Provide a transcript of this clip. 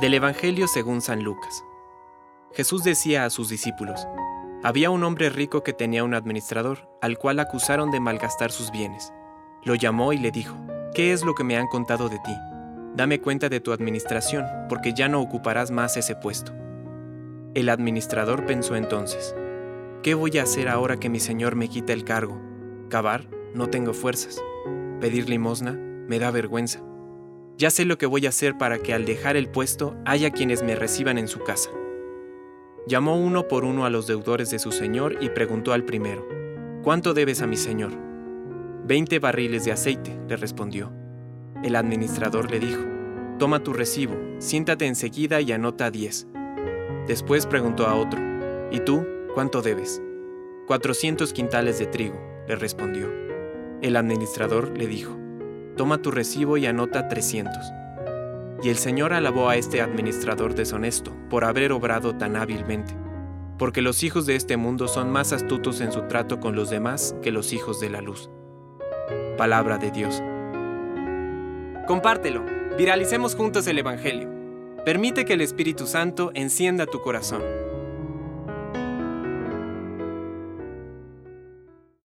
Del Evangelio según San Lucas. Jesús decía a sus discípulos, había un hombre rico que tenía un administrador, al cual acusaron de malgastar sus bienes. Lo llamó y le dijo, ¿qué es lo que me han contado de ti? Dame cuenta de tu administración, porque ya no ocuparás más ese puesto. El administrador pensó entonces, ¿qué voy a hacer ahora que mi señor me quita el cargo? Cavar, no tengo fuerzas. Pedir limosna, me da vergüenza. Ya sé lo que voy a hacer para que al dejar el puesto haya quienes me reciban en su casa. Llamó uno por uno a los deudores de su señor y preguntó al primero, ¿Cuánto debes a mi señor? Veinte barriles de aceite, le respondió. El administrador le dijo, Toma tu recibo, siéntate enseguida y anota diez. Después preguntó a otro, ¿Y tú cuánto debes? Cuatrocientos quintales de trigo, le respondió. El administrador le dijo, Toma tu recibo y anota trescientos. Y el Señor alabó a este administrador deshonesto por haber obrado tan hábilmente, porque los hijos de este mundo son más astutos en su trato con los demás que los hijos de la luz. Palabra de Dios. Compártelo, viralicemos juntos el Evangelio. Permite que el Espíritu Santo encienda tu corazón.